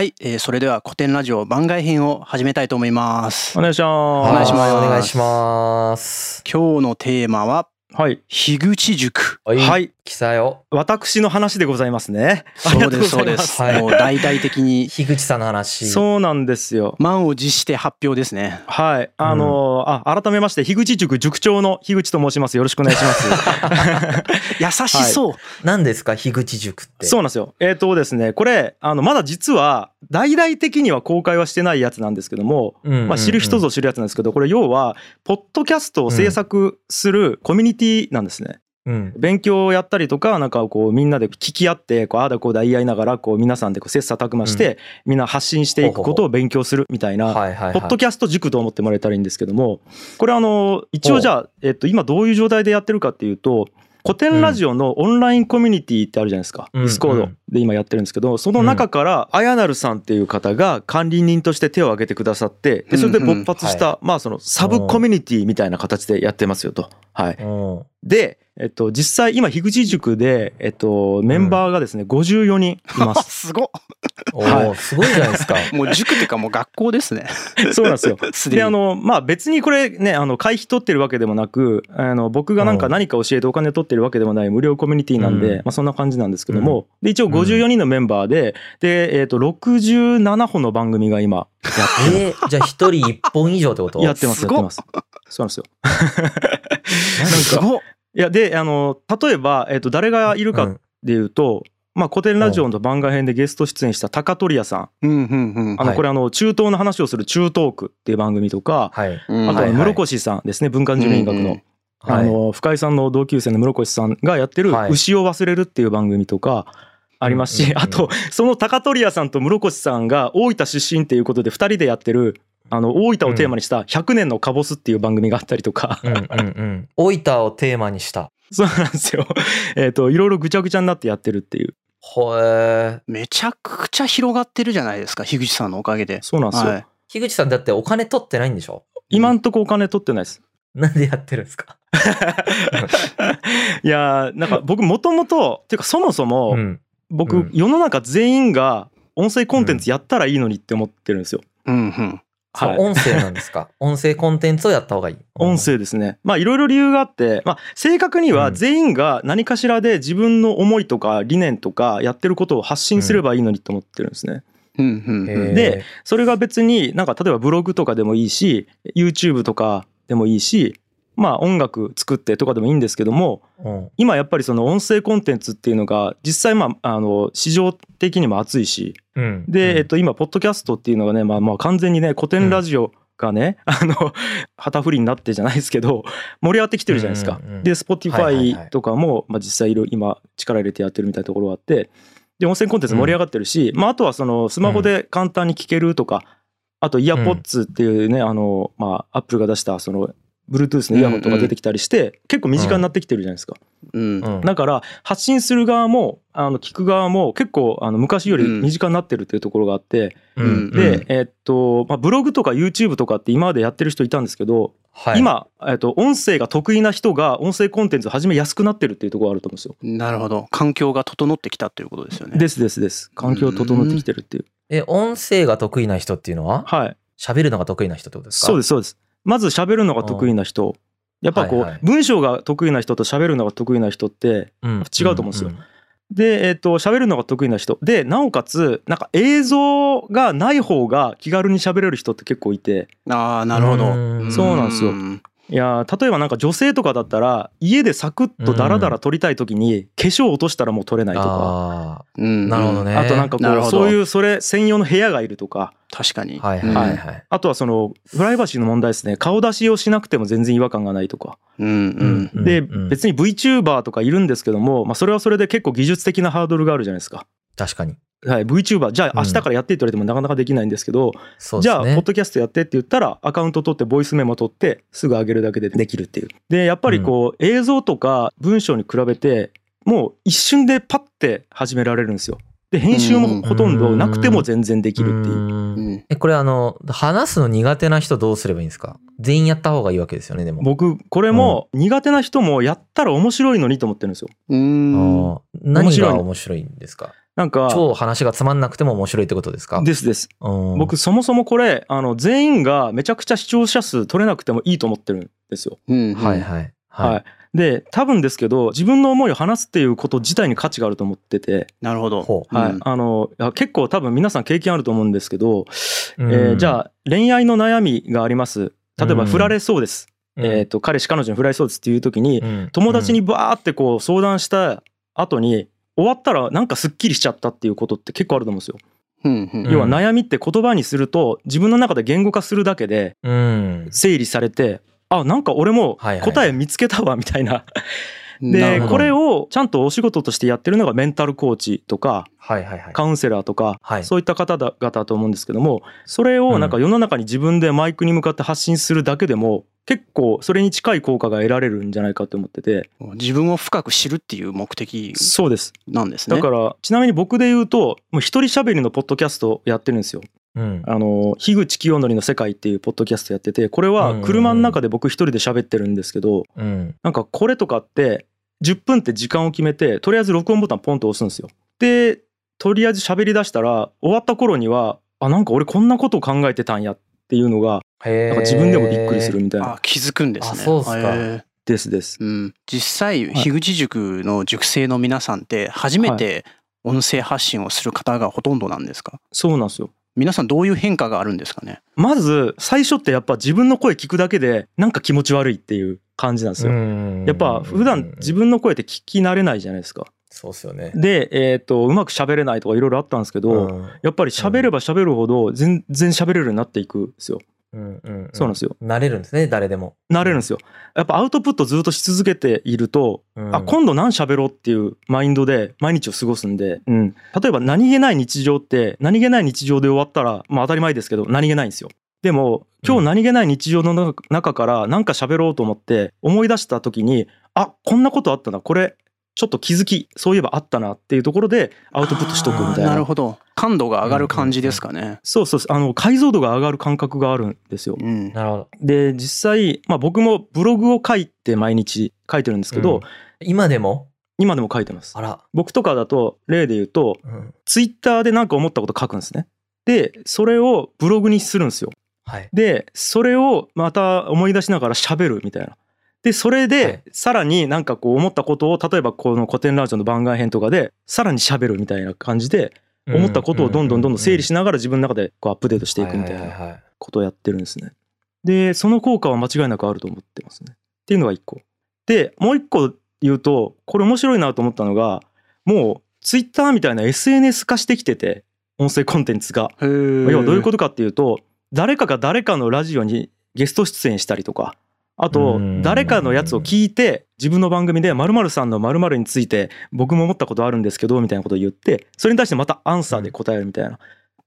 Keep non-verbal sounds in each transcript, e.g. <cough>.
はい、えーそれでは古典ラジオ番外編を始めたいと思いますお願いします。お願いしますお願いします。今日のテーマははい。樋口塾はい。はい。来たよ。私の話でございますね。そうですそうですす、はいもう大々的に樋口さんの話。そうなんですよ。満を持して発表ですねはい。あのーあ、改めまして、樋口塾塾長の樋口と申します。よろしくお願いします。<laughs> 優しそう、何ですか樋口塾って？そうなんですよ。えっ、とですね、これ、あの、まだ実は、大々的には公開はしてないやつなんですけども、うんうんうんまあ、知る人ぞ知るやつなんですけど、これ要は、ポッドキャストを制作するコミュニティなんですね。うん。勉強をやったりとかなんかこうみんなで聞き合ってこうああだこうだ言い合いながらこう皆さんでこう切磋琢磨してみんな発信していくことを勉強するみたいな。ポッドキャスト塾と思ってもらえたらいいんですけどもこれあの一応じゃあえっと今どういう状態でやってるかっていうとコテンラジオのオンラインコミュニティってあるじゃないですか、うん。ディスコードで今やってるんですけどその中からあやなるさんっていう方が管理人として手を挙げてくださってでそれで勃発しうんたまあそのサブコミュニティみたいな形でやってますよと。はい、うん。で、えっと、実際今樋口塾で、えっと、メンバーがですね、54人います。<laughs> すごっおはい。お、すごいじゃないですか。<laughs> もう塾っていうかもう学校ですね。そうなんですよ。<laughs> すであのまあ別にこれねあの会費取ってるわけでもなくあの僕がなんかうん。何か教えてお金取ってるわけでもない無料コミュニティなんで、うん。まあ、そんな感じなんですけども、で一応54人のメンバーでで、えっと67本の番組が今えー、じゃあ一人一本以上ってこと？やってますやってます。そうなんですよ。<laughs> すごっ。いやであの例えば、えっと誰がいるかうん。でいうと、まあ、古典ラジオの番外編でゲスト出演した高取屋さん。うんうんうん。あのはい。これあの中東の話をする中トークっていう番組とか、はい。うん。あと室越さんですね文化人類学の。あの深井さんの同級生の室越さんがやってる「はい。牛を忘れる」っていう番組とかありますし、あとその高取屋さんと室越さんが大分出身っていうことで2人でやってるあの大分をテーマにした「100年のカボス」っていう番組があったりとか、うんうんうん。大分をテーマにした。そうなんですよ。えっといろいろぐちゃぐちゃになってやってるっていうほえー。めちゃくちゃ広がってるじゃないですか樋口さんのおかげでそうなんですよ。はい樋口さんだってお金取ってないんでしょ？今んとこお金取ってないです。なんでやってるんですか？<laughs> いやーなんか僕もともとっていうかそもそも、うん。僕、うん世の中全員が音声コンテンツやったらいいのにって思ってるんですよ。うんうんはい。音声なんですか？<laughs> 音声コンテンツをやった方がいい。音声ですね。まあいろいろ理由があって、まあ正確には全員が何かしらで自分の思いとか理念とかやってることを発信すればいいのにと思ってるんですね。うんうんうん。で、それが別になんか例えばブログとかでもいいし、YouTube とかでもいいし、まあ音楽作ってとかでもいいんですけども、うん。今やっぱりその音声コンテンツっていうのが実際まああの市場的にも熱いし、うん。で、うん。えっと、今ポッドキャストっていうのがね、まあ、まあ完全にね古典ラジオがね、あの <laughs> 旗振りになってじゃないですけど盛り上がってきてるじゃないですか。うんうんうんで Spotify とかも、まあ、実際いろ今力入れてやってるみたいなところがあってで音声コンテンツ盛り上がってるし、まあ、あとはそのスマホで簡単に聞けるとか、あとイヤポッツっていうね、あのまあアップルが出したその Bluetooth のイヤホンとか出てきたりして、結構身近になってきてるじゃないですか。うん。うん。だから発信する側もあの聞く側も結構あの昔より身近になってるっていうところがあって、うん。で、えっと、まあ、ブログとか YouTube とかって今までやってる人いたんですけど、はい、今、えっと、音声が得意な人が音声コンテンツを始めやすくなってるっていうところがあると思うんですよ。なるほど。環境が整ってきたということですよね。ですですです。環境整ってきてるっていう。え、音声が得意な人っていうのは？はい。喋るのが得意な人ってことですか？そうですそうです。まず喋るのが得意な人。やっぱこう、はいはい。文章が得意な人と喋るのが得意な人ってうん。違うと思うんですよ。で、えっと喋るのが得意な人。でなおかつなんか映像がない方が気軽に喋れる人って結構いて。ああなるほど。うん。そうなんですよ。んいやー例えばなんか女性とかだったら家でサクッとダラダラ撮りたい時に化粧落としたらもう撮れないとか、あうん。なるほどね。あとなんかこうそういうそれ専用の部屋がいるとか。確かに。あ、はいはいはいはい。あとはそのプライバシーの問題ですね。顔出しをしなくても全然違和感がないとか。うんうん。うんでうん。別に VTuber とかいるんですけども、まあ、それはそれで結構技術的なハードルがあるじゃないですか。確かに。はい、VTuber じゃあうん明日からやってって言われてもなかなかできないんですけど、そうですね。じゃあポッドキャストやってって言ったらアカウント取ってボイスメモ取ってすぐ上げるだけでできるっていう。でやっぱりこう映像とか文章に比べてもう一瞬でパッて始められるんですよ。で編集もほとんどなくても全然できるっていう。ううんんえ、これあの、話すの苦手な人どうすればいいんですか？全員やった方がいいわけですよね、でも。僕これも苦手な人もやったら面白いのにと思ってるんですよ。うんあー何面白いが面白いんですか？なんか、超話がつまんなくても面白いってことですか？ですです。うん僕そもそもこれ、あの、全員がめちゃくちゃ視聴者数取れなくてもいいと思ってるんですよ。うんうんはいはい。はい。はい。で、多分ですけど、自分の思いを話すっていうこと自体に価値があると思ってて、なるほど。はい。うんあの、いや結構多分皆さん経験あると思うんですけど、うんえーじゃあ恋愛の悩みがあります。例えばうん振られそうです。うんえっ、と、彼氏彼女に振られそうですっていう時に、うん友達にバーってこう相談した後に、終わったらなんかすっきりしちゃったっていうことって結構あると思うんですよ。うんうんうん要は悩みって言葉にすると自分の中で言語化するだけでうん。整理されて、あ、なんか俺も答え見つけたわみたいな。<laughs> で、これをちゃんとお仕事としてやってるのがメンタルコーチとかはいはいはい。カウンセラーとか、はいそういった方々だと思うんですけどもそれをなんか世の中に自分でマイクに向かって発信するだけでも結構それに近い効果が得られるんじゃないかと思ってて自分を深く知るっていう目的そうですなんですね。だからちなみに僕で言うともう一人喋りのポッドキャストをやってるんですようん。あの樋口清則の世界っていうポッドキャストやっててこれは車の中で僕一人で喋ってるんですけどうん。なんかこれとかって10分って時間を決めてとりあえず録音ボタンポンと押すんですよ。でとりあえず喋り出したら終わった頃にはあなんか俺こんなことを考えてたんやっていうのがへなんか自分でもびっくりするみたいなあ気づくんですね。あそうっすかですです。うん、実際樋口塾の塾生の皆さんって初めて音声発信をする方がほとんどなんですか？そうなんですよ。皆さんどういう変化があるんですかね？まず最初ってやっぱ自分の声聞くだけでなんか気持ち悪いっていう感じなんですよ。んやっぱ普段自分の声って聞き慣れないじゃないですか。そうっすよね。で、えっ、とうまく喋れないとかいろいろあったんですけど、うんやっぱり喋れば喋るほど全然喋れるようになっていくんですよ。うんうんそうなんですよ。慣れるんですね、誰でも。なれるんですよ。やっぱアウトプットずっとし続けていると、うんあ今度何喋ろうっていうマインドで毎日を過ごすんで、うん、例えば何気ない日常って何気ない日常で終わったらまあ当たり前ですけど何気ないんですよ。でも今日何気ない日常の中中から何か喋ろうと思って思い出した時にあこんなことあったなこれちょっと気づきそういえばあったなっていうところでアウトプットしとくみたいあーなるな。ほど感度が上がる感じですかね。そうそうそうあの解像度が上がる感覚があるんですよ。うんなるほど。で実際、まあ、僕もブログを書いて毎日書いてるんですけど、うん今でも？今でも書いてますあら。僕とかだと例で言うとうんツイッターで何か思ったこと書くんですねでそれをブログにするんですよはい。でそれをまた思い出しながら喋るみたいなでそれはいでさらになんかこう思ったことを例えばこの古典ラジオの番外編とかでさらに喋るみたいな感じで思ったことをどんどんどんどん整理しながら自分の中でこうアップデートしていくみたいなことをやってるんですね。で、その効果は間違いなくあると思ってますね。っていうのが一個。で、もう一個言うと、これ面白いなと思ったのが、もうツイッターみたいな SNS 化してきてて、音声コンテンツが。要はどういうことかっていうと、誰かが誰かのラジオにゲスト出演したりとか、あとうん。誰かのやつを聞いて自分の番組で〇〇さんの〇〇について僕も思ったことあるんですけどみたいなことを言ってそれに対してまたアンサーで答えるみたいな。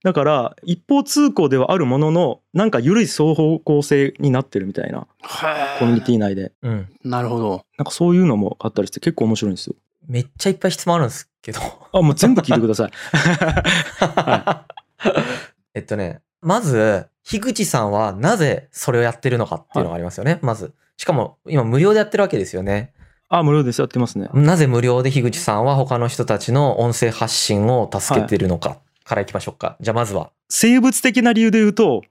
だから一方通行ではあるもののなんか緩い双方向性になってるみたいなコミュニティ内で。うん。なるほど。なんかそういうのもあったりして結構面白いんですよ。めっちゃいっぱい質問あるんですけど。あもう全部聞いてください。<laughs> えっとね、まず、樋口さんはなぜそれをやってるのかっていうのがありますよね、まず。しかも、今無料でやってるわけですよね。あ無料ですやってますねなぜ無料で樋口さんは他の人たちの音声発信を助けてるのかからいきましょうか。じゃあまずは。生物的な理由で言うと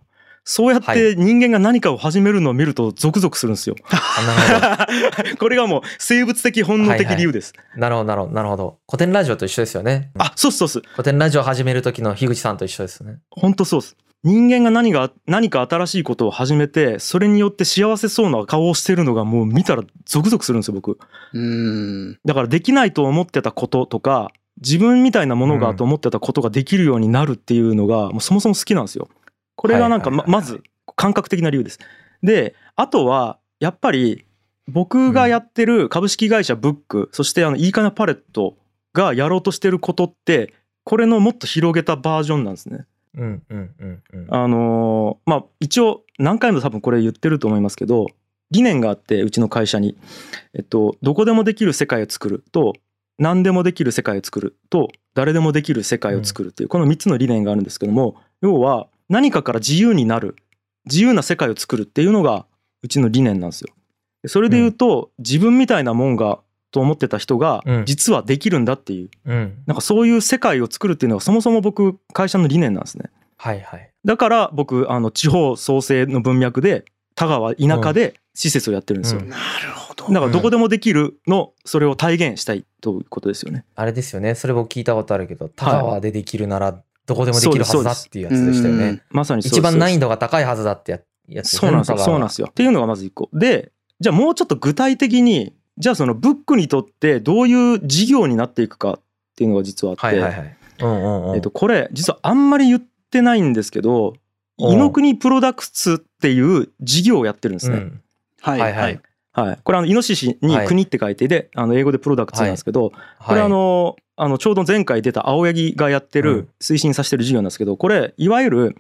そうやって人間が何かを始めるのを見るとゾクゾクするんですよ。あなるほど。<laughs> これがもう生物的本能的理由です。なるほど、なるほど、なるほど。古典ラジオと一緒ですよね。あ、そうそうっす。古典ラジオ始める時の樋口さんと一緒ですね。本当そうっす。人間が何が何か新しいことを始めてそれによって幸せそうな顔をしてるのがもう見たらゾクゾクするんですよ僕。うーん。だからできないと思ってたこととか自分みたいなものがと思ってたことができるようになるっていうのがもうそもそも好きなんですよ。これがなんかままず感覚的な理由です。であとはやっぱり僕がやってる株式会社ブック、そしてあのいいかなパレットがやろうとしてることってこれのもっと広げたバージョンなんですね。うんうんうんうん。あのーまあ一応何回も多分これ言ってると思いますけど理念があってうちの会社に、えっと、どこでもできる世界を作ると何でもできる世界を作ると誰でもできる世界を作るっていうこの3つの理念があるんですけども要は何かから自由になる自由な世界を作るっていうのがうちの理念なんですよ。でそれで言うと自分みたいなもんがと思ってた人がうん実はできるんだっていう、うん。なんかそういう世界を作るっていうのがそもそも僕会社の理念なんですね。はいはい。だから僕あの地方創生の文脈で田川田舎で施設をやってるんですよ。うんなるほど。だからどこでもできるのそれを体現したいということですよね。あれですよね。それ僕聞いたことあるけど、田川でできるならどこでもできるはずだっていうやつでしたよねうん。まさにそう一番難易度度が高いはずだってややつねそうなんですよ。そうなんですよ。っていうのがまず一個。で、じゃあもうちょっと具体的に、じゃあそのブックにとってどういう事業になっていくかっていうのが実はあって、これ実はあんまり言ってないんですけど、うん。イノクニプロダクツっていう事業をやってるんですね。うん。はい。はいはい。はい。これあの、イノシシに国って書いてで、あの、英語でプロダクツなんですけど、これあの、あの、ちょうど前回出た青柳がやってうんる、推進させてる事業なんですけど、これ、いわゆる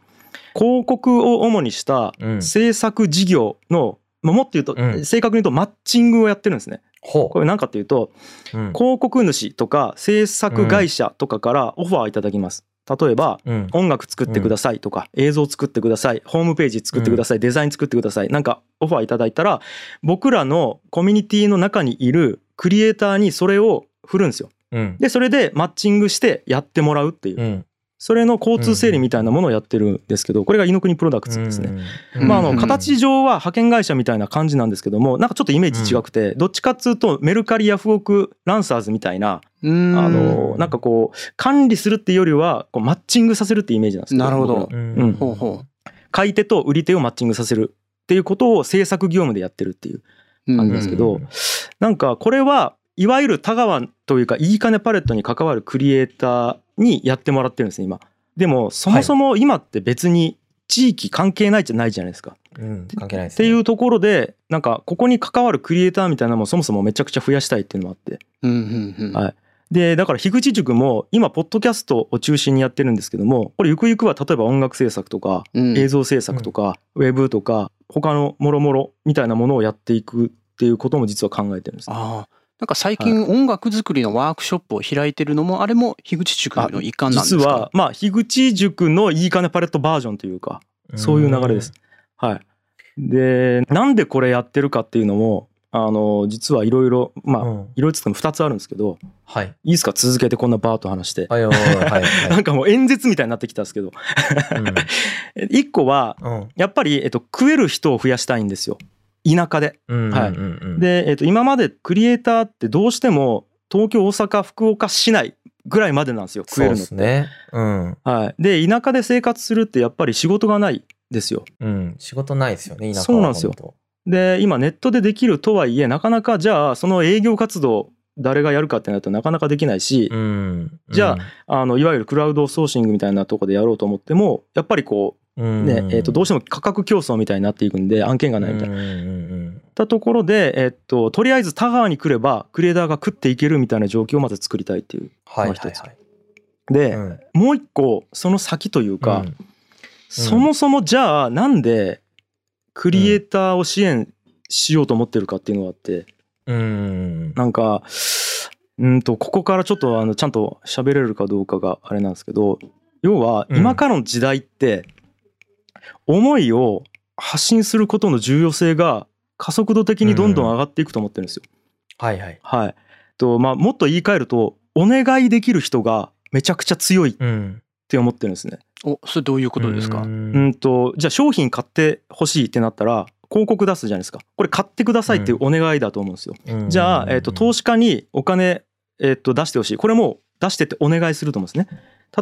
広告を主にしたうん。制作事業の、まあもっと言うと、うん。正確に言うとマッチングをやってるんですね。ほこれ何かっていうと、う。うん広告主とか制作会社とかからオファーをいただきます。例えば、うん音楽作ってくださいとか、映像作ってください、ホームページ作ってください、デザイン作ってください、なんかオファーいただいたら、僕らのコミュニティの中にいるクリエイターにそれを振るんですよ。うん。で、それでマッチングしてやってもらうっていう、うん。それの交通整理みたいなものをやってるんですけど、これがイノクニプロダクツですね。うん。まあ、あのうん形上は派遣会社みたいな感じなんですけどもなんかちょっとイメージ違くて、どっちかっつうとメルカリヤフオクランサーズみたいな、うん。あのなんかこう管理するっていうよりはこうマッチングさせるっていうイメージなんですけなるほど。うんうん。ほうほ買い手と売り手をマッチングさせるっていうことを制作業務でやってるっていうう。感じですけどうん。なんかこれはいわゆる田川というかいいかねパレットに関わるクリエイターにやってもらってるんですね今でもそもそも今って別に地域関係ないじゃないじゃないですかうん。関係ないですね。っていうところでなんかここに関わるクリエイターみたいなのもそもそもめちゃくちゃ増やしたいっていうのもあってうんうんうんはいでだから樋口塾も今ポッドキャストを中心にやってるんですけどもこれゆくゆくは例えば音楽制作とかうん映像制作とかウェブとか他のもろもろみたいなものをやっていくっていうことも実は考えてるんですね。ああ。なんか最近音楽作りのワークショップを開いてるのもあれも樋口塾の一環なんですか？実はまあ樋口塾のいいかねパレットバージョンというかそういう流れです。。はい。でなんでこれやってるかっていうのもあの実はいろいろまあうんいろいろつっても2つあるんですけどはい。いいですか続けてこんなバーッと話して。はいはいはいは <laughs> なんかもう演説みたいになってきたんですけどい。<laughs> 一個はうん。やっぱり、えっと、食える人を増やしたいんですよ田舎で。うん。はい。で、えっと、今までクリエイターってどうしても東京大阪福岡市内ぐらいまでなんですよ食えるのって。ね。うん。はい、で田舎で生活するってやっぱり仕事がないですよ。うん。仕事ないですよね、田舎は。そうなんですよ本で今ネットでできるとはいえなかなかじゃあその営業活動誰がやるかってなるとなかなかできないし、当うん。じゃあのいわゆるクラウドソーシングみたいなとこでやろうと思ってもやっぱりこう、うね、えー、とどうしても価格競争みたいになっていくんで案件がないみたいな。たところで、えっと、とりあえず田川に来ればクリエイターが食っていけるみたいな状況をまず作りたいっていう。はいはいまあ一つはい。で、うんもう一個その先というか、うんそもそもじゃあなんでクリエイターを支援しようと思ってるかっていうのがあってうん。なんかうんとここからちょっとあのちゃんと喋れるかどうかがあれなんですけど要はうん今からの時代って思いを発信することの重要性が加速度的にどんどん上がっていくと思ってるんですよ。はいはい。はい。とまあもっと言い換えるとお願いできる人がめちゃくちゃ強いっうん。て思ってるんですね。おそれどういうことですか？ううんんとじゃあ商品買ってほしいってなったら広告出すじゃないですか。これ買ってくださいっていうお願いだと思うんですよ。うんじゃあ、えっと投資家にお金、えっと出してほしい。これも出してってお願いすると思うんですね。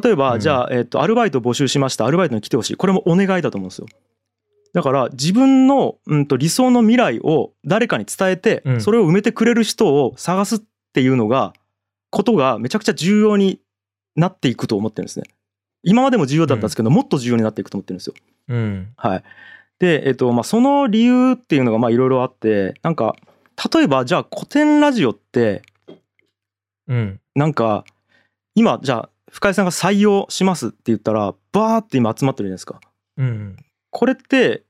例えば、うんじゃあ、えっとアルバイト募集しました。アルバイトに来てほしい。これもお願いだと思うんですよ。だから自分の、うん、と理想の未来を誰かに伝えて、うんそれを埋めてくれる人を探すっていうのがことがめちゃくちゃ重要になっていくと思ってるんですね。今までも重要だったんですけど、もっと重要になっていくと思ってるんですよ。うん。はい。で、えっと、まあ、その理由っていうのが、まあ、いろいろあって、なんか、例えば、じゃあ、古典ラジオって、うん。なんか、今、じゃあ、深井さんが採用しますって言ったら、バーって今集まってるじゃないですか。うん。これって、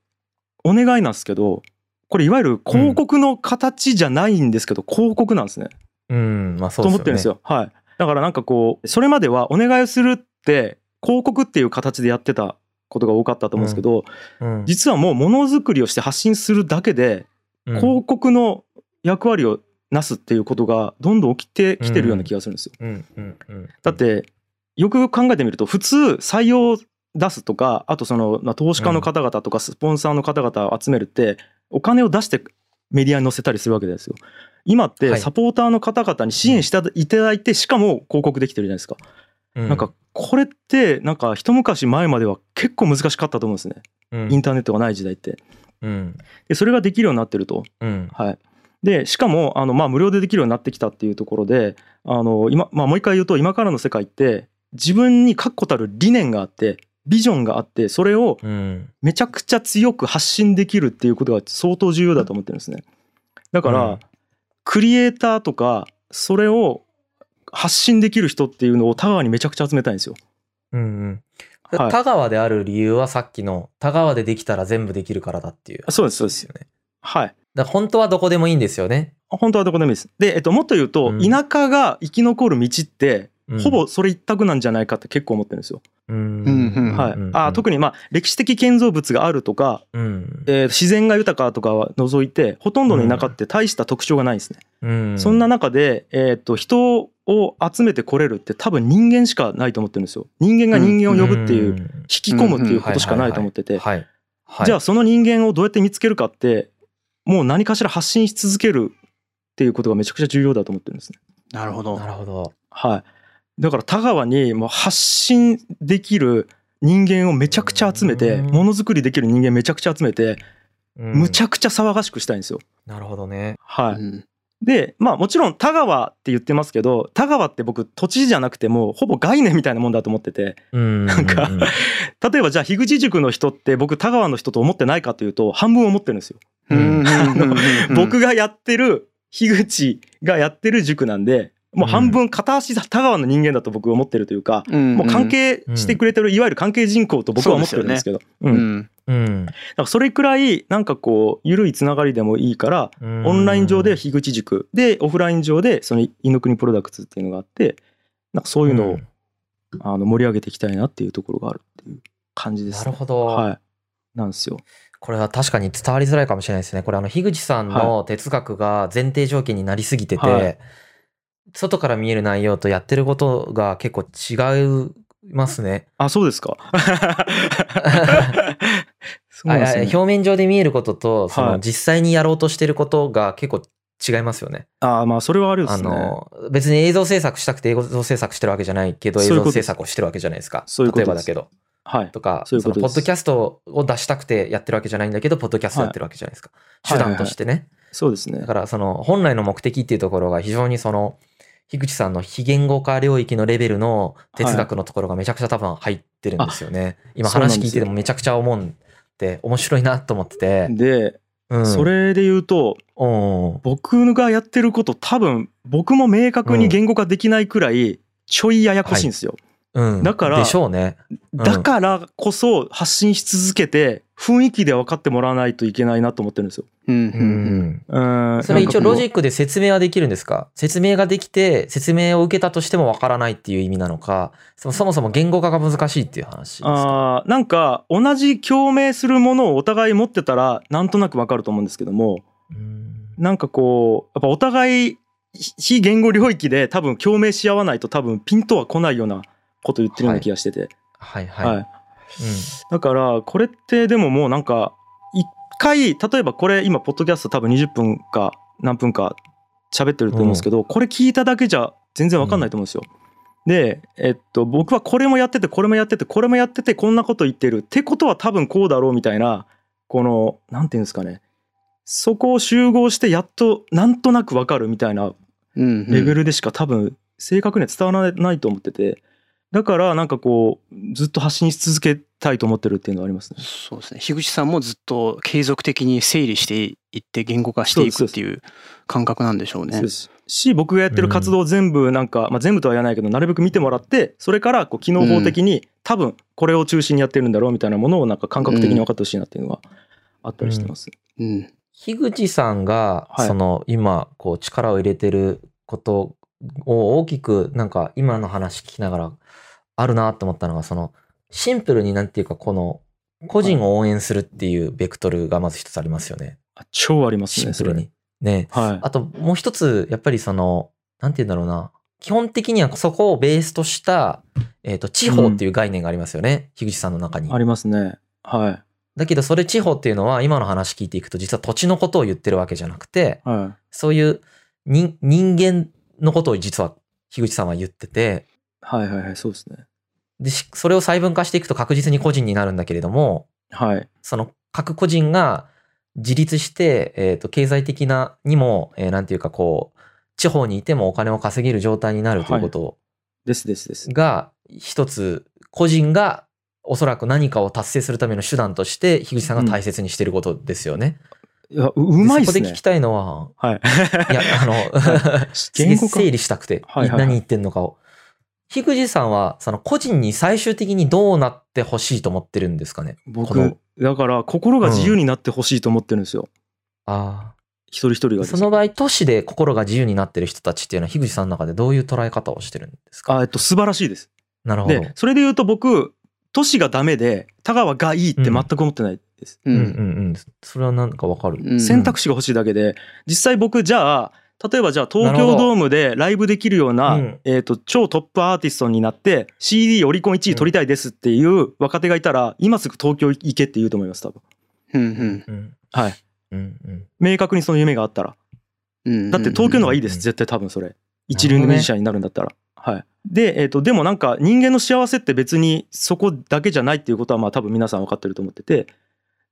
お願いなんですけど、これ、いわゆる広告の形じゃないんですけど、広告なんですね。うん。まあそうね。と思ってるんですよ。はい。だからなんかこう、それまではお願いするって、広告っていう形でやってたことが多かったと思うんですけど、うん。実はもうものづくりをして発信するだけで、うん広告の役割をなすっていうことがどんどん起きてきてるような気がするんですよ。うんうんうん。だってよくよく考えてみると普通採用出すとかあとその、まあ、投資家の方々とかスポンサーの方々を集めるってお金を出してメディアに載せたりするわけですよ。今ってはいサポーターの方々に支援していただいてしかも広告できてるじゃないですか。うなんか、これってなんか一昔前までは結構難しかったと思うんですね。うんインターネットがない時代って。うん。でそれができるようになってると。うん。はい、でしかもあの、まあ、無料でできるようになってきたっていうところであの今、まあ、もう一回言うと今からの世界って自分に確固たる理念があってビジョンがあってそれをうん。めちゃくちゃ強く発信できるっていうことが相当重要だと思ってるんですね。だから、うんクリエイターとかそれを発信できる人っていうのを田川にめちゃくちゃ集めたいんですよ。うんうん。はい田川である理由はさっきの田川でできたら全部できるからだっていう。そうですそうですよね。はい。だ本当はどこでもいいんですよね。本当はどこでもいいです。で、えっと、もっと言うと、うん田舎が生き残る道って、うんほぼそれ一択なんじゃないかって結構思ってるんですよ。うんうんうんはいうん。あ特にまあ歴史的建造物があるとか、うんえー自然が豊かとかは除いてほとんどの田舎って大した特徴がないんですね。うんそんな中で、えー、と人を集めてこれるって多分人間しかないと思ってるんですよ。人間が人間を呼ぶっていう、引き込むっていうことしかないと思ってて。じゃあその人間をどうやって見つけるかってもう何かしら発信し続けるっていうことがめちゃくちゃ重要だと思ってるんですね。なるほどな。るほど。はい。だから田川にもう発信できる人間をめちゃくちゃ集めて、うんものづくりできる人間めちゃくちゃ集めて、むちゃ。ゃくちゃ騒がしくしたいんですよ。なるほどね。はい。うんで、まあもちろん田川って言ってますけど、田川って僕土地じゃなくてもうほぼ概念みたいなもんだと思ってて、なんか例えばじゃあ樋口塾の人って僕田川の人と思ってないかというと半分思ってるんですよ。うんうんうんうんうん僕がやってる樋口がやってる塾なんで、もう半分片足田川の人間だと僕は思ってるというか、うんもう関係してくれてる、いわゆる関係人口と僕は思ってるんですけど、ううんんうん。だからそれくらいなんかこう緩いつながりでもいいから、うんオンライン上で樋口塾でオフライン上でその猪国プロダクツっていうのがあってなんかそういうのを、あの盛り上げていきたいなっていうところがあるっていう感じです、ね。なるほど。はい。なんですよ。これは確かに伝わりづらいかもしれないですね。これあの、樋口さんの哲学が前提条件になりすぎてて、はい外から見える内容とやってることが結構違いますね。あそうですか。<laughs> <laughs> そうなんですあね。表面上で見えることと、そはいの実際にやろうとしてることが結構違いますよね。あまあそれはあるですね。あの、別に映像制作したくて映像制作してるわけじゃないけど、映像制作をしてるわけじゃないですか。そういうこと例えばだけど。はい。とか、そういうことポッドキャストを出したくてやってるわけじゃないんだけど、ポッドキャストやってるわけじゃないですか。はい手段としてね。そうですねだ。から、その、本来の目的っていうところが非常にその、樋口さんの非言語化領域のレベルの哲学のところがめちゃくちゃ多分入ってるんですよね。今そうなんですよ話聞いててもめちゃくちゃ思うんで、面白いなと思ってて。で、うん。それで言うとうん。僕がやってること多分僕も明確に言語化できないくらいちょいややこしいんですよ。うん。だからでしょうね。んだからこそ発信し続けて雰囲気で分かってもらわないといけないなと思ってるんですよ。うんううんん。うんそれ一応ロジッックで説明はできるんですか？説明ができて、説明を受けたとしてもわからないっていう意味なのか、そそもそも言語化が難しいっていう話ですか？あーなんか同じ共鳴するものをお互い持ってたらなんとなく分かると思うんですけどもうんなんかこうやっぱお互い非非言語領域で多分共鳴し合わないと多分ピンとは来ないようなこと言ってるような気がしてて、はいはい。はい。だからこれってでももうなんか一回例えばこれ今ポッドキャスト多分20分か何分か喋ってると思うんですけど、これ聞いただけじゃ全然わかんないと思うんですよ。で、えっと、僕はこれもやっててこれもやっててこれもやっててこんなこと言ってる。ってことは多分こうだろうみたいなこのなんていうんですかね。そこを集合してやっとなんとなくわかるみたいなうん。レベルでしか多分正確には伝わらないと思っててだからなんかこうずっと発信し続けたいと思ってるっていうのはありますね。そうですね。樋口さんもずっと継続的に整理していって言語化していくっていう感覚なんでしょうね。そうです。し僕がやってる活動を全部なんか、まあ、全部とは言わないけどなるべく見てもらってそれからこう機能法的に多分これを中心にやってるんだろうみたいなものをなんか感覚的に分かってほしいなっていうのがあったりしてます。うん。樋口さんが、はい。その今こう力を入れてることを大きくなんか今の話聞きながらあるなと思ったのがそのシンプルになんていうかこの個人を応援するっていうベクトルがまず一つありますよね。あ超ありますシねそれ。ンプルに。ね。はい。あともう一つ、やっぱりその、なんて言うんだろうな。基本的にはそこをベースとした、えっ、と、地方っていう概念がありますよね。樋口さんの中にあ。りますね。はい。だけど、それ地方っていうのは、今の話聞いていくと、実は土地のことを言ってるわけじゃなくて、はそういう人人間のことを実は樋口さんは言ってて、い。はいはいはい。そうですね。で、しそれを細分化していくと確実に個人になるんだけれども、はい。その各個人が自立して、えっ、と、経済的なにも、えーなんていうかこう、地方にいてもお金を稼げる状態になるということですですです。が、一つ、個人がおそらく何かを達成するための手段として、樋口さんが大切にしていることですよね。いや、ううまいっすねでそこで聞き。たいのは、はい。いや、あの、言語化整理したくて、はいはいはい何言ってんのかを。樋口さんは、その個人に最終的にどうなってほしいと思ってるんですかね？こ僕の、だから心が自由になってほしいと思ってるんですよ。あ一人一人がその場合、都市で心が自由になってる人たちっていうのは、樋口さんの中でどういう捉え方をしてるんですか？あ、えっと、素晴らしいです。なるほど。で、それで言うと僕、都市がダメで、田川がいいって全く思ってないです。ううんうんうん。それはなんかわかる。うん選択肢が欲しいだけで、実際僕、じゃあ、例えばじゃあ東京ドームでライブできるような、うんえっ、と、超トップアーティストになって、CD オリコン1位取りたいですっていう若手がいたら、今すぐ東京行けって言うと思います、多分。うんうんうん。はい。うんうん。明確にその夢があったら。うんだって東京の方がいいです、うん絶対多分それ。一流のミュージシャンになるんだったら。はい。で、えっ、と、でもなんか人間の幸せって別にそこだけじゃないっていうことはまあ多分皆さん分かってると思ってて、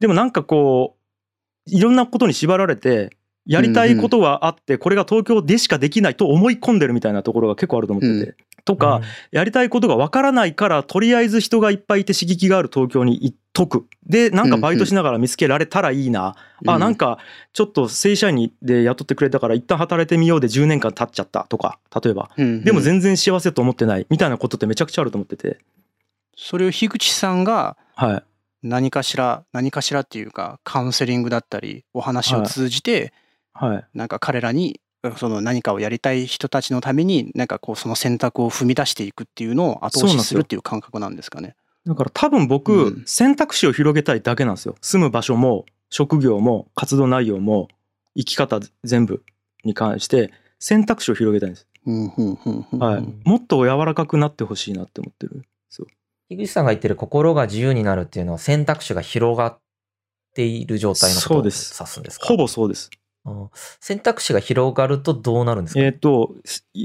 でもなんかこう、いろんなことに縛られて、やりたいことがあって、これが東京でしかできないと思い込んでるみたいなところが結構あると思ってて。とか、やりたいことが分からないから、とりあえず人がいっぱいいて刺激がある東京に行っとく。で、なんかバイトしながら見つけられたらいいな。あ、なんかちょっと正社員で雇ってくれたから一旦働いてみようで10年間経っちゃったとか、例えば。うんでも全然幸せと思ってないみたいなことってめちゃくちゃあると思ってて。それを樋口さんがはい。何かしら何かしらっていうかカウンセリングだったりお話を通じてはい。なんか彼らにその何かをやりたい人たちのためになんかこうその選択を踏み出していくっていうのを後押しするっていう感覚なんですかね。だから多分僕、うん選択肢を広げたいだけなんですよ。住む場所も、職業も、活動内容も、生き方全部に関して選択肢を広げたいんです。うんうんうんうんはいうん。もっと柔らかくなってほしいなって思ってる。そう。樋口さんが言ってる心が自由になるっていうのは選択肢が広がっている状態のことを指そうですすんですか？ほぼそうです。うん選択肢が広がるとどうなるんですか、えっ、と、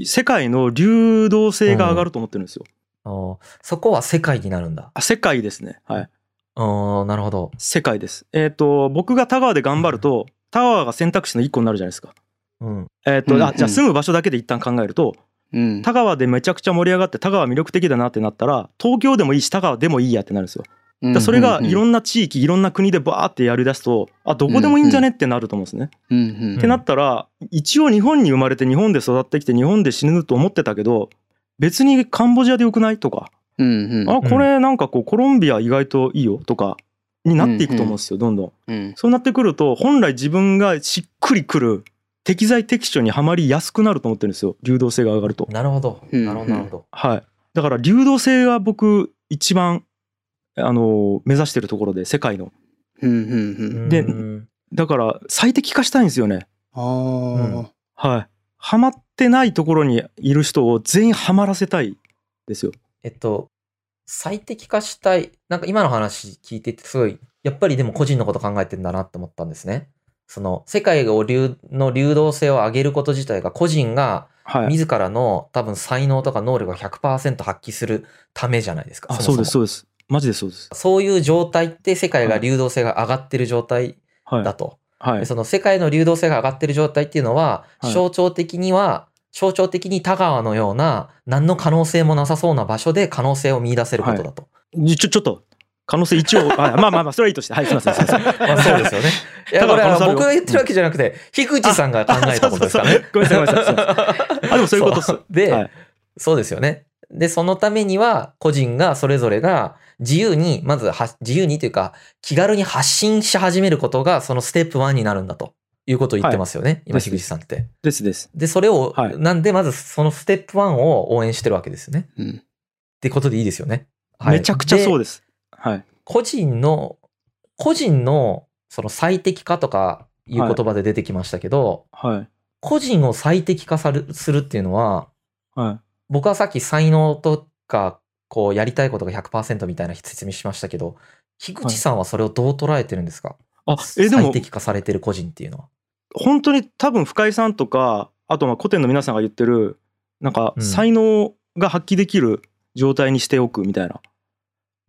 世界の流動性が上がると思ってるんですよ。あーそこは世界になるんだ。あ世界ですね。はい。あーなるほど。世界です。えっ、と、僕が田川で頑張ると、田川が選択肢の一個になるじゃないですか。うん。えっ、と、うんあ、じゃあ住む場所だけで一旦考えると、うん田川でめちゃくちゃ盛り上がって田川魅力的だなってなったら、東京でもいいし、田川でもいいやってなるんですよ。だそれがいろんんな地域、いろんな国でバーってやり出すと、あ、どこでもいいんじゃねってなると思うんですね。ってなったら、一応日本に生まれて日本で育ってきて日本で死ぬと思ってたけど、別にカンボジアでよくないとか、うんうんあ、これなんかこうコロンビア意外といいよとかになっていくと思うんですよ、どんどん。うんそうなってくると、本来自分がしっくりくる適材適所にはまりやすくなると思ってるんですよ、流動性が上がると。なるほど。うんなるほど、なるほど。はい。だから流動性が僕一番、あの、目指してるところで、世界の。でうんだから最適化したいんですよね。はい。ハマってないところにいる人を全員ハマらせたいですよ。えっと、最適化したい。なんか今の話聞いててすごい、やっぱりでも個人のこと考えてんだなって思ったんですね。その世界を流の流動性を上げること自体が個人がはい。自らの多分才能とか能力が100%発揮するためじゃないですか。あ、もそうです、もそうです。マジでそうです。そういう状態って世界が流動性が上がってる状態はい。だと。はい。でその世界の流動性が上がってる状態っていうのは、はい象徴的には、象徴的に田川のような何の可能性もなさそうな場所で可能性を見出せることだと。ちょ、ちょっと、可能性一応、<laughs> はいまあまあまあ、それはいいとして。はい、すいません、すいません。<laughs> まあそうですよね。<laughs> いや、田これ僕が言ってるわけじゃなくて、樋口さんが考えたことですからね。ごめんなさい、ごめんなさい。あ、でもそういうことっす。で、はいそうですよね。で、そのためには、個人がそれぞれが自由に、まずは、自由にというか、気軽に発信し始めることが、そのステップ1になるんだということを言ってますよね。今、です樋口さんって。ですです。で、それを、はいなんで、まずそのステップ1を応援してるわけですよね。うんってことでいいですよね。はいめちゃくちゃそうでです。はい。個人の、個人の、その最適化とか、いう言葉で出てきましたけど、はい。個人を最適化さるするっていうのは、はい。僕はさっき才能とか、こうやりたいことが100%みたいな説明しましたけど、樋口さんはそれをどう捉えてるんですか、あ、え、で最も、適化されてる個人っていうのは。本当に多分深井さんとか、あとまあ古典の皆さんが言ってる、なんかうん才能が発揮できる状態にしておくみたいな。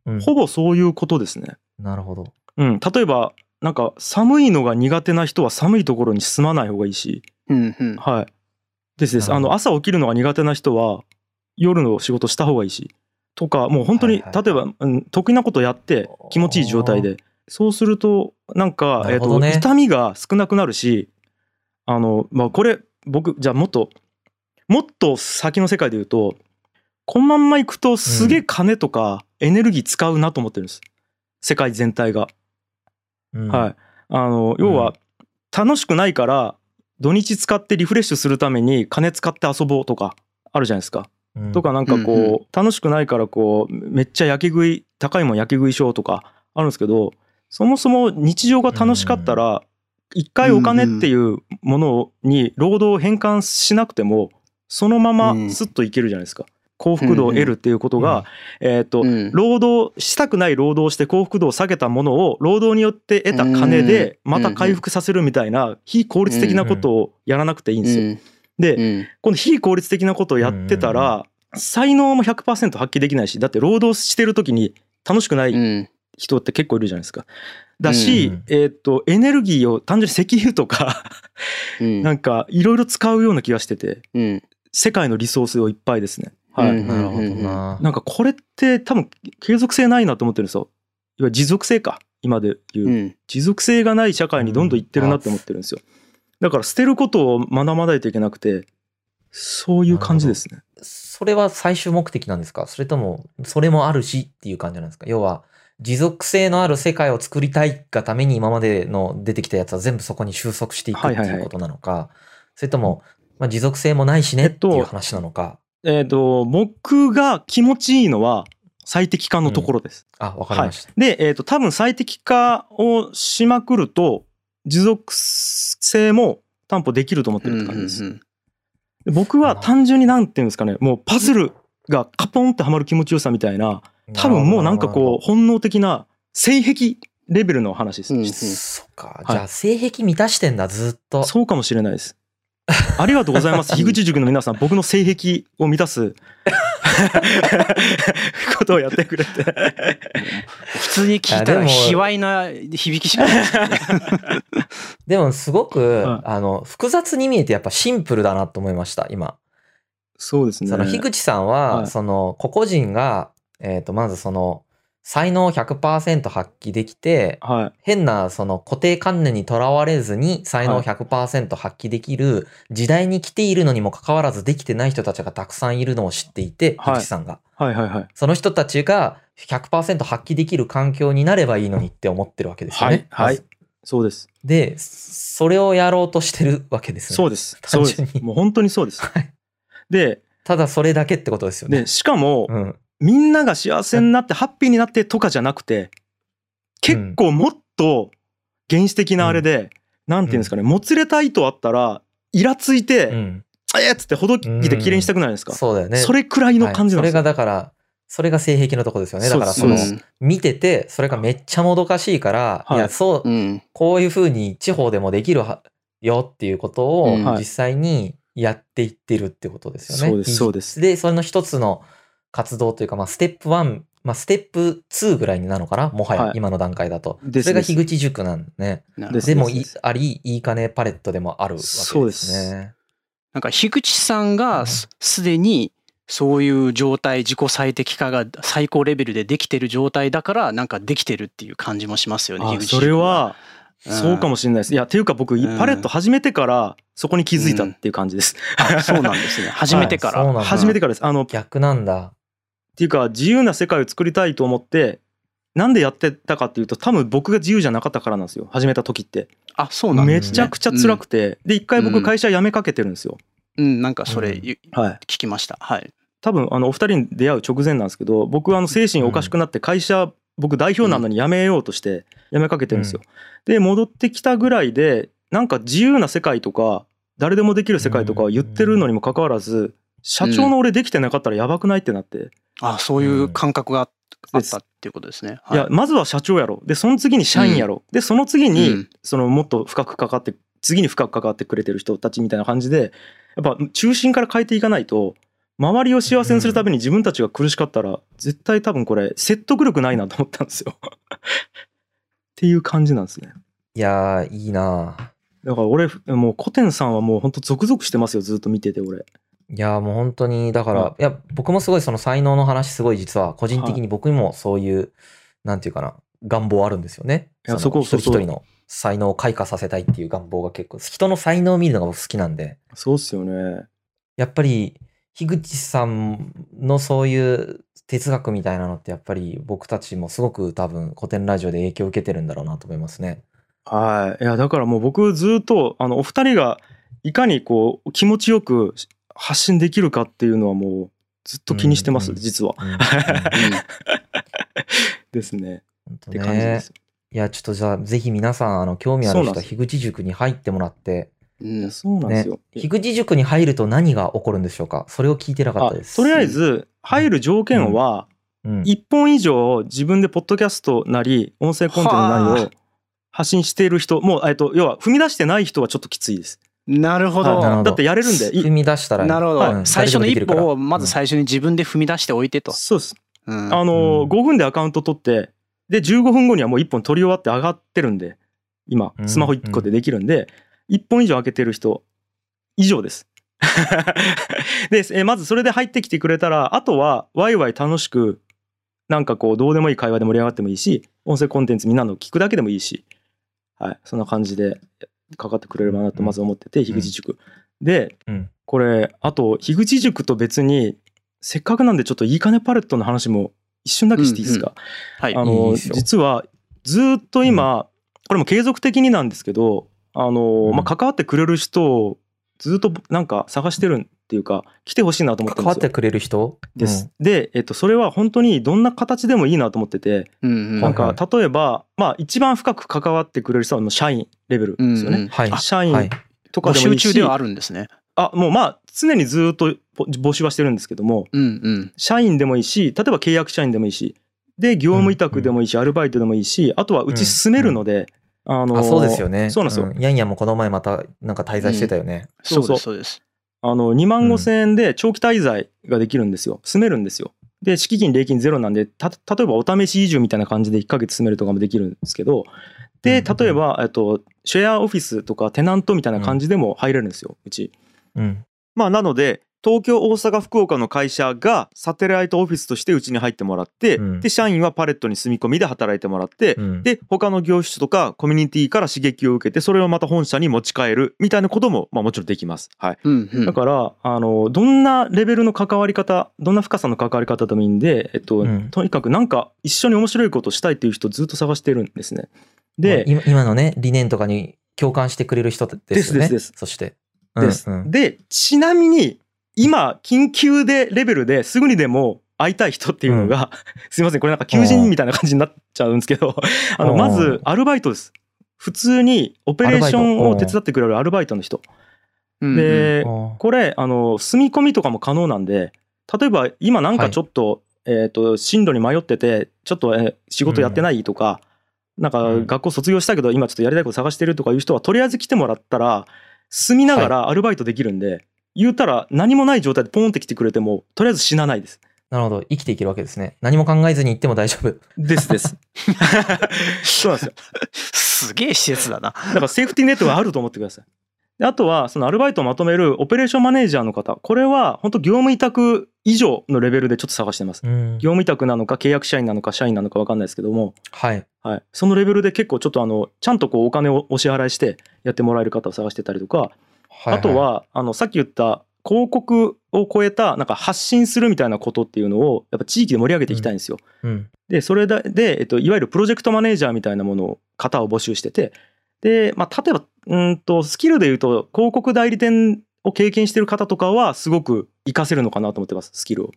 うんほぼそういうことですね。なるほど。うん。例えば、なんか寒いのが苦手な人は寒いところに住まない方がいいし、うんうんはい。ですです。あの、朝起きるのが苦手な人は、夜の仕事した方がいいし、とか、もう本当に、はいはい例えば、うん、得意なことやって気持ちいい状態で、そうすると、なんか、えっ、と、痛みが少なくなるし、あの、まあ、これ、僕、じゃあもっと、もっと先の世界で言うと、このまんまいくとすげえ金とかエネルギー使うなと思ってるんです。世界全体が。うんはい。あの、要は、楽しくないから、土日使ってリフレッシュするために金使って遊ぼうとか、あるじゃないですか。うん。とかなんかこう、うんうん。楽しくないからこう、めっちゃ焼き食い、高いもん焼き食いしようとか、あるんですけど、そもそも日常が楽しかったら、一回お金っていうものに労働を変換しなくても、そのままスッといけるじゃないですか。幸福度を得るっていうことが、えっと、うん。労働したくない労働をして幸福度を下げたものを労働によって得た金でまた回復させるみたいな非効率的なことをやらなくていいんですよ。うん。でうん。この非効率的なことをやってたら才能も100%発揮できないしだって労働してる時に楽しくないうん。人って結構いるじゃないですか。だし、うんえっとエネルギーを単純に石油とかうん。なんかいろいろ使うような気がしててうん。世界のリソースをいっぱいですね。はい、うんなるほどな。なんかこれって多分継続性ないなと思ってるんですよ。いわゆる持続性か今で言う、うん持続性がない社会にどんどん行ってるなって思ってるんですよ。だから捨てることを学ばないといけなくてそういう感じですね。それは最終目的なんですか？それとも、それもあるしっていう感じなんですか？要は、持続性のある世界を作りたいがために今までの出てきたやつは全部そこに収束していくっていうことなのか、それとも、まあ、持続性もないしねっていう話なのか？えっ、と僕が気持ちいいのは最適化のところです。あ、わかりました。で、えっと多分最適化をしまくると持続性も担保できると思ってるって感じです。うんうんで僕は単純になんていうんですかねもうパズルがカポンってはまる気持ちよさみたいな多分もうなんかこう本能的な性癖レベルの話です、うんうんそっか。はいじゃあ、性癖満たしてんだ、ずっと。そうかもしれないですありがとうございます。<laughs> 樋口塾の皆さん僕の性癖を満たす <laughs> ことをやってくれて。普通に聞いたらいやでも卑猥な響きしかない。ですね。でも、すごく、はいあの、複雑に見えてやっぱシンプルだなと思いました、今。そうですね。その樋口さんは、はい。その個々人が、えっ、と、まずその、才能を100%発揮できて、はい。変なその固定観念にとらわれずに才能をはい。100%発揮できる時代に来ているのにもかかわらずできてない人たちがたくさんいるのを知っていて、はい。さんが。はいはいはい。その人たちが100%発揮できる環境になればいいのにって思ってるわけですよね。はいはい。そうです。で、それをやろうとしてるわけですね。そうです。単純に。すもう本当にそうです。はい。でただそれだけってことですよね。でしかも、うん。みんなが幸せになってハッピーになってとかじゃなくて結構もっと原始的なあれで、なんていうんですかね、もつれた糸あったらイラついて、うん。えっつってほどきで綺麗にしたくないですか、そうだよね。それくらいの感じなんはいそれですよ、がだから、それが性癖のとこですよね。だからその見てて、それがめっちゃもどかしいから、はい。いや、そうう、ん。こういうふうに地方でもできるはよっていうことを実際にやっていってるってことですよね。そうです。そうです。で、それの一つの活動というか、まあ、ステップ1、まあ、ステップ2ぐらいになるのかな？もはやはい。今の段階だと。ですそれが樋口塾なんね。でもいです。あり、いい金パレットでもあるわけですね。す。なんか樋口さんがすすでにそういう状態自己最適化が最高レベルでできてる状態だからなんかできてるっていう感じもしますよねあ樋口。それはうん。そうかもしれないです。いやっていうか僕うん。パレット始めてからそこに気づいたっていう感じです、あそうなんですね。<laughs> 初めてから、そうなんだ。初めてからです。あのっ逆なんだ。ていうか自由な世界を作りたいと思ってなんでやってたかっていうと多分僕が自由じゃなかったからなんですよ。始めた時って。あそうなんめですね。ちゃくちゃ辛くて、で一回僕うん。会社辞めかけてるんですよ、うんなんかそれうん。ゆはい。聞きました。はい。多分あのお二人に出会う直前なんですけど僕はあの精神おかしくなって会社、僕代表なのに辞めようとして辞めかけてるんですよ、で戻ってきたぐらいでなんか自由な世界とか誰でもできる世界とかは言ってるのにもかかわらず社長の俺できてなかったらやばくない？ってなって、あそういう感覚があったっていうことですね。い。やまずは社長やろ。でその次に社員やろ、でその次に、うん。そのもっと深く関わって次に深く関わってくれてる人たちみたいな感じでやっぱ中心から変えていかないと周りを幸せにするために自分たちが苦しかったら絶対多分これ説得力ないなと思ったんですよ。っていう感じなんですね。いやー、いいなだから俺もう古典さんはもうほんとゾクゾクしてますよずっと見てて俺。いやーもう本当に、だから、うんいや、僕もすごいその才能の話すごい実は個人的に僕にもそういう、なんていうかな、願望あるんですよね。そこ一人一人の才能を開花させたいっていう願望が結構、人の才能を見るのが僕好きなんで、そうっすよね。やっぱり、樋口さんのそういう哲学みたいなのってやっぱり僕たちもすごく多分古典ラジオで影響を受けてるんだろうなと思いますね。はい。いやだからもう僕ずっとあのお二人がいかにこう気持ちよく発信できるかっていうのはもうずっと気にしてます、うんうん実は。うんうん <laughs> ですね。って感じでね。す。いや、ちょっとじゃあ、ぜひ皆さん、あの、興味ある人は樋口塾に入ってもらって、うんいやそうなんですよ。樋口塾に入ると何が起こるんでしょうか？それを聞いてなかっあたです。とりあえず入る条件はうん、1本以上自分でポッドキャストなり音声コンテンツなりをはあ発信している人もうえっと要は踏み出してない人はちょっときついです。なるほど。だってやれるんでい踏み出したら、なるほど、うん最初の一歩をまず誰最初に自分で踏み出しておいてと。そうです。うん。あのうん。5分でアカウント取ってで15分後にはもう1本取り終わって上がってるんで今うん。スマホ1個でできるんで1本以上開けてる人以上です。<laughs> でえまずそれで入ってきてくれたらあとはワイワイ楽しくなんかこうどうでもいい会話で盛り上がってもいいし音声コンテンツみんなの聞くだけでもいいし、はい、そんな感じでかかってくれればなとまず思ってて、樋口塾。でうん。これあと樋口塾と別にせっかくなんでちょっといいかねパレットの話も一瞬だけしていいですか、はい。あのいいですよ。実はずっと今、これも継続的になんですけどあの、うん。まあ、関わってくれる人をずっとなんか探してるっていうか来てほしいなと思ってるんですよ。関わってくれる人？です。で、えっと、それは本当にどんな形でもいいなと思ってて、うんうんなんはか例えば、まあ一番深く関わってくれる人はもう社員レベルですよね。うんうんはい。社員はい。募とかでもいいし、集中ではあるんですね。あもうまあ常にずっとぼ募集はしてるんですけども、うんうん。社員でもいいし例えば契約社員でもいいしで業務委託でもいいし、アルバイトでもいいしあとはうち進めるので、あのあ、そうですよね。そうなんですよ、ヤンヤンもこの前またなんか滞在してたよね。そうそうそうです、そうです。あの2万5千円で長期滞在ができるんですよ。住めるんですよ。で敷金礼金ゼロなんでた例えばお試し移住みたいな感じで1ヶ月住めるとかもできるんですけどでうん。例えば、えっと、シェアオフィスとかテナントみたいな感じでも入れるんですようち。うん。まあなので東京大阪福岡の会社がサテライトオフィスとしてうちに入ってもらって、うんで社員はパレットに住み込みで働いてもらって、うん、で他の業種とかコミュニティから刺激を受けてそれをまた本社に持ち帰るみたいなことも、まあ、もちろんできます。はい、うんうんだからあのどんなレベルの関わり方どんな深さの関わり方でもいいんで、えっとうんとにかくなんか一緒に面白いことをしたいっていう人をずっと探してるんですね。で、まあ今今のね、理念とかに共感してくれる人ですよね。ですですですそして。ですうんうんでちなみに今緊急でレベルですぐにでも会いたい人っていうのが、<laughs> すいません。これなんか求人みたいな感じになっちゃうんですけどあのうん。まずアルバイトです。普通にオペレーションを手伝ってくれるアルバイトの人。でこれあの住み込みとかも可能なんで例えば今なんかちょっと,、えー、と進路に迷っててちょっと、えー仕事やってないとか、なんかうん。学校卒業したけど今ちょっとやりたいこと探してるとかいう人はとりあえず来てもらったら住みながらアルバイトできるんで、言うたら何もない状態でポンって来てくれてもとりあえず死なないです。なるほど。生きていけるわけですね。何も考えずに行っても大丈夫。ですです。<laughs> そうなんですよ。すげえ施設だな。だからセーフティーネットがあると思ってください。であとはそのアルバイトをまとめるオペレーションマネージャーの方これは本当業務委託以上のレベルでちょっと探してます。うん業務委託なのか契約社員なのか社員なのか分かんないですけども、はい。はい、そのレベルで結構ちょっとあのちゃんとこうお金をお支払いしてやってもらえる方を探してたりとか、はいあと、はあのさっき言った広告を超えたなんか発信するみたいなことっていうのをやっぱ地域で盛り上げていきたいんですよ。うん。でそれで、えっと、いわゆるプロジェクトマネージャーみたいなものを方を募集しててで、まあ、例えばうんとスキルで言うと広告代理店を経験してる方とかはすごく活かせるのかなと思ってますスキルを。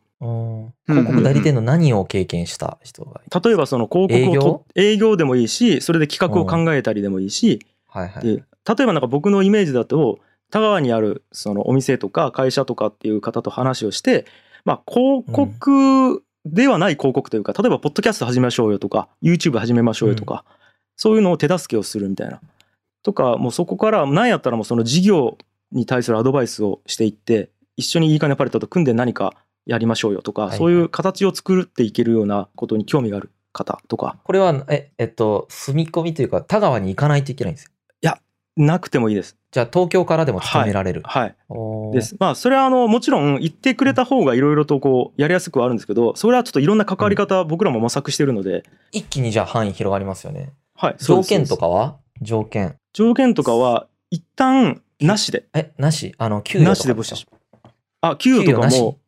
広告代理店の何を経験した人が例えばその広告をと営業でもいいしそれで企画を考えたりでもいいし、はいはい。で例えばなんか僕のイメージだと田川にあるそのお店とか会社とかっていう方と話をして、まあ、広告ではない広告というか例えばポッドキャスト始めましょうよとか YouTube 始めましょうよとか、そういうのを手助けをするみたいな。とかもうそこから何やったらもうその事業に対するアドバイスをしていって一緒にいいかねパレットと組んで何かやりましょうよとか、はいそういう形を作っていけるようなことに興味がある方とか。これは、え、えっと、住み込みというか、田川に行かないといけないんですよ。なくてもいいです。じゃあ、東京からでも勤められる。はい。おーです。まあそれはあのもちろん言ってくれた方がいろいろとこうやりやすくはあるんですけどそれはちょっといろんな関わり方僕らも模索してるので、一気にじゃあ範囲広がりますよね。はい。条件とかは？条件。条件とかは一旦なしでえ、なし？あの、給与なしで募集しあ給与とかも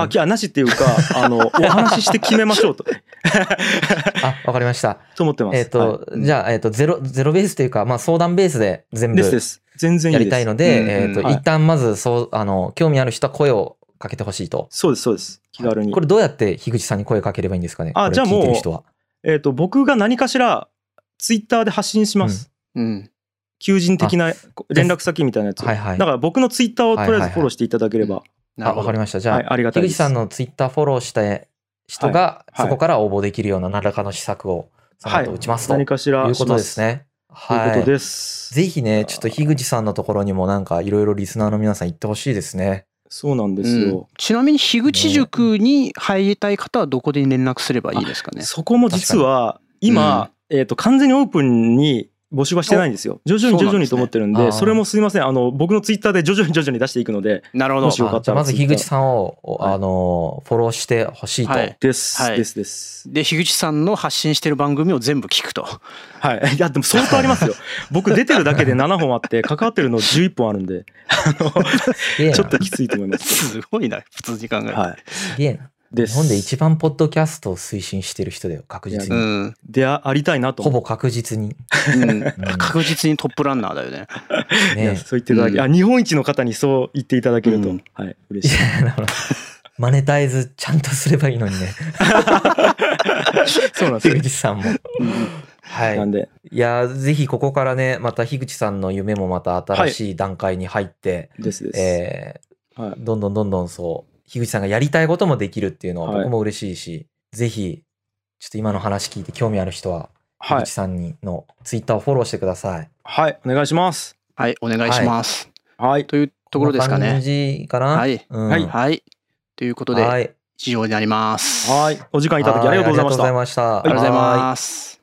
あ、うんきゃなしっていうか <laughs> あのお話しして決めましょうと <laughs> あ、わかりました。と思ってます。えっ、と、はいじゃあ、えっ、と、ゼロ、ゼロベースというか、まあ、相談ベースで全部ですです。全然や。りたいので、うんうんえっ、と、はい一旦まず、そう、あの、興味ある人は声をかけてほしいと。そうですそうです。気軽に。これどうやって樋口さんに声かければいいんですかね？あじゃあもう。えっ、と僕が何かしらツイッターで発信します。うん。求人的な連絡先みたいなやつを。はいはいだから僕のツイッターをとりあえずフォローしていただければ、あ、わかりました。じゃあ、はい、ありがたい。樋口さんのツイッターフォローした人が、はいそこから応募できるような何らかの施策を、その後打ちますと、何かしらいうことですしね。ます。というはい。ことです。ぜひね、ちょっと樋口さんのところにもなんかいろいろリスナーの皆さん行ってほしいですね。そうなんですうんよ。ちなみに樋口塾に入りたい方はどこで連絡すればいいですかね？そこも実は今、えっ、と完全にオープンに募集はしてないんですよ。徐々に徐々にと思ってるんで、そねそれもすいません。あの僕のツイッターで徐々に徐々に出していくので、なるほども。しよかったらまず樋口さんを、おはいあの、フォローしてほしいと。はいです、はいですです。で、樋口さんの発信してる番組を全部聞くと。はい。<laughs> いやでも相当ありますよ。<laughs> 僕出てるだけで7本あって関わってるの11本あるんで、あの <laughs> ちょっときついと思います。すごいな、普通に考えると。はい。すげえな。です。日本で一番ポッドキャストを推進してる人だよ、確実うに。ん。であありたいなと思ほぼ確実に。うんうん確実にトップランナーだよね。ねそう言っていただき、うんあ日本一の方にそう言っていただけると、うんはい嬉いしい。やだからマネタイズちゃんとすればいいのにね。<laughs> そうなんですよ樋。口さんも。はい。なんでいやー、ぜひここからね、また樋口さんの夢もまた新しい段階に入って、ですです。えはいー、どんどんどんどんそう、樋口さんがやりたいこともできるっていうのははい僕も嬉しいし、ぜひ、ちょっと今の話聞いて興味ある人は、はい樋口さんにのツイッターをフォローしてください。はいお願いします。はい、お願いします。はいというところですかこんな感ね。じかなはい。うんはいはい。ということで、はい。以上になります。はいお時間いただきありがとうございましたはありがとうございました。ありがとうございはます。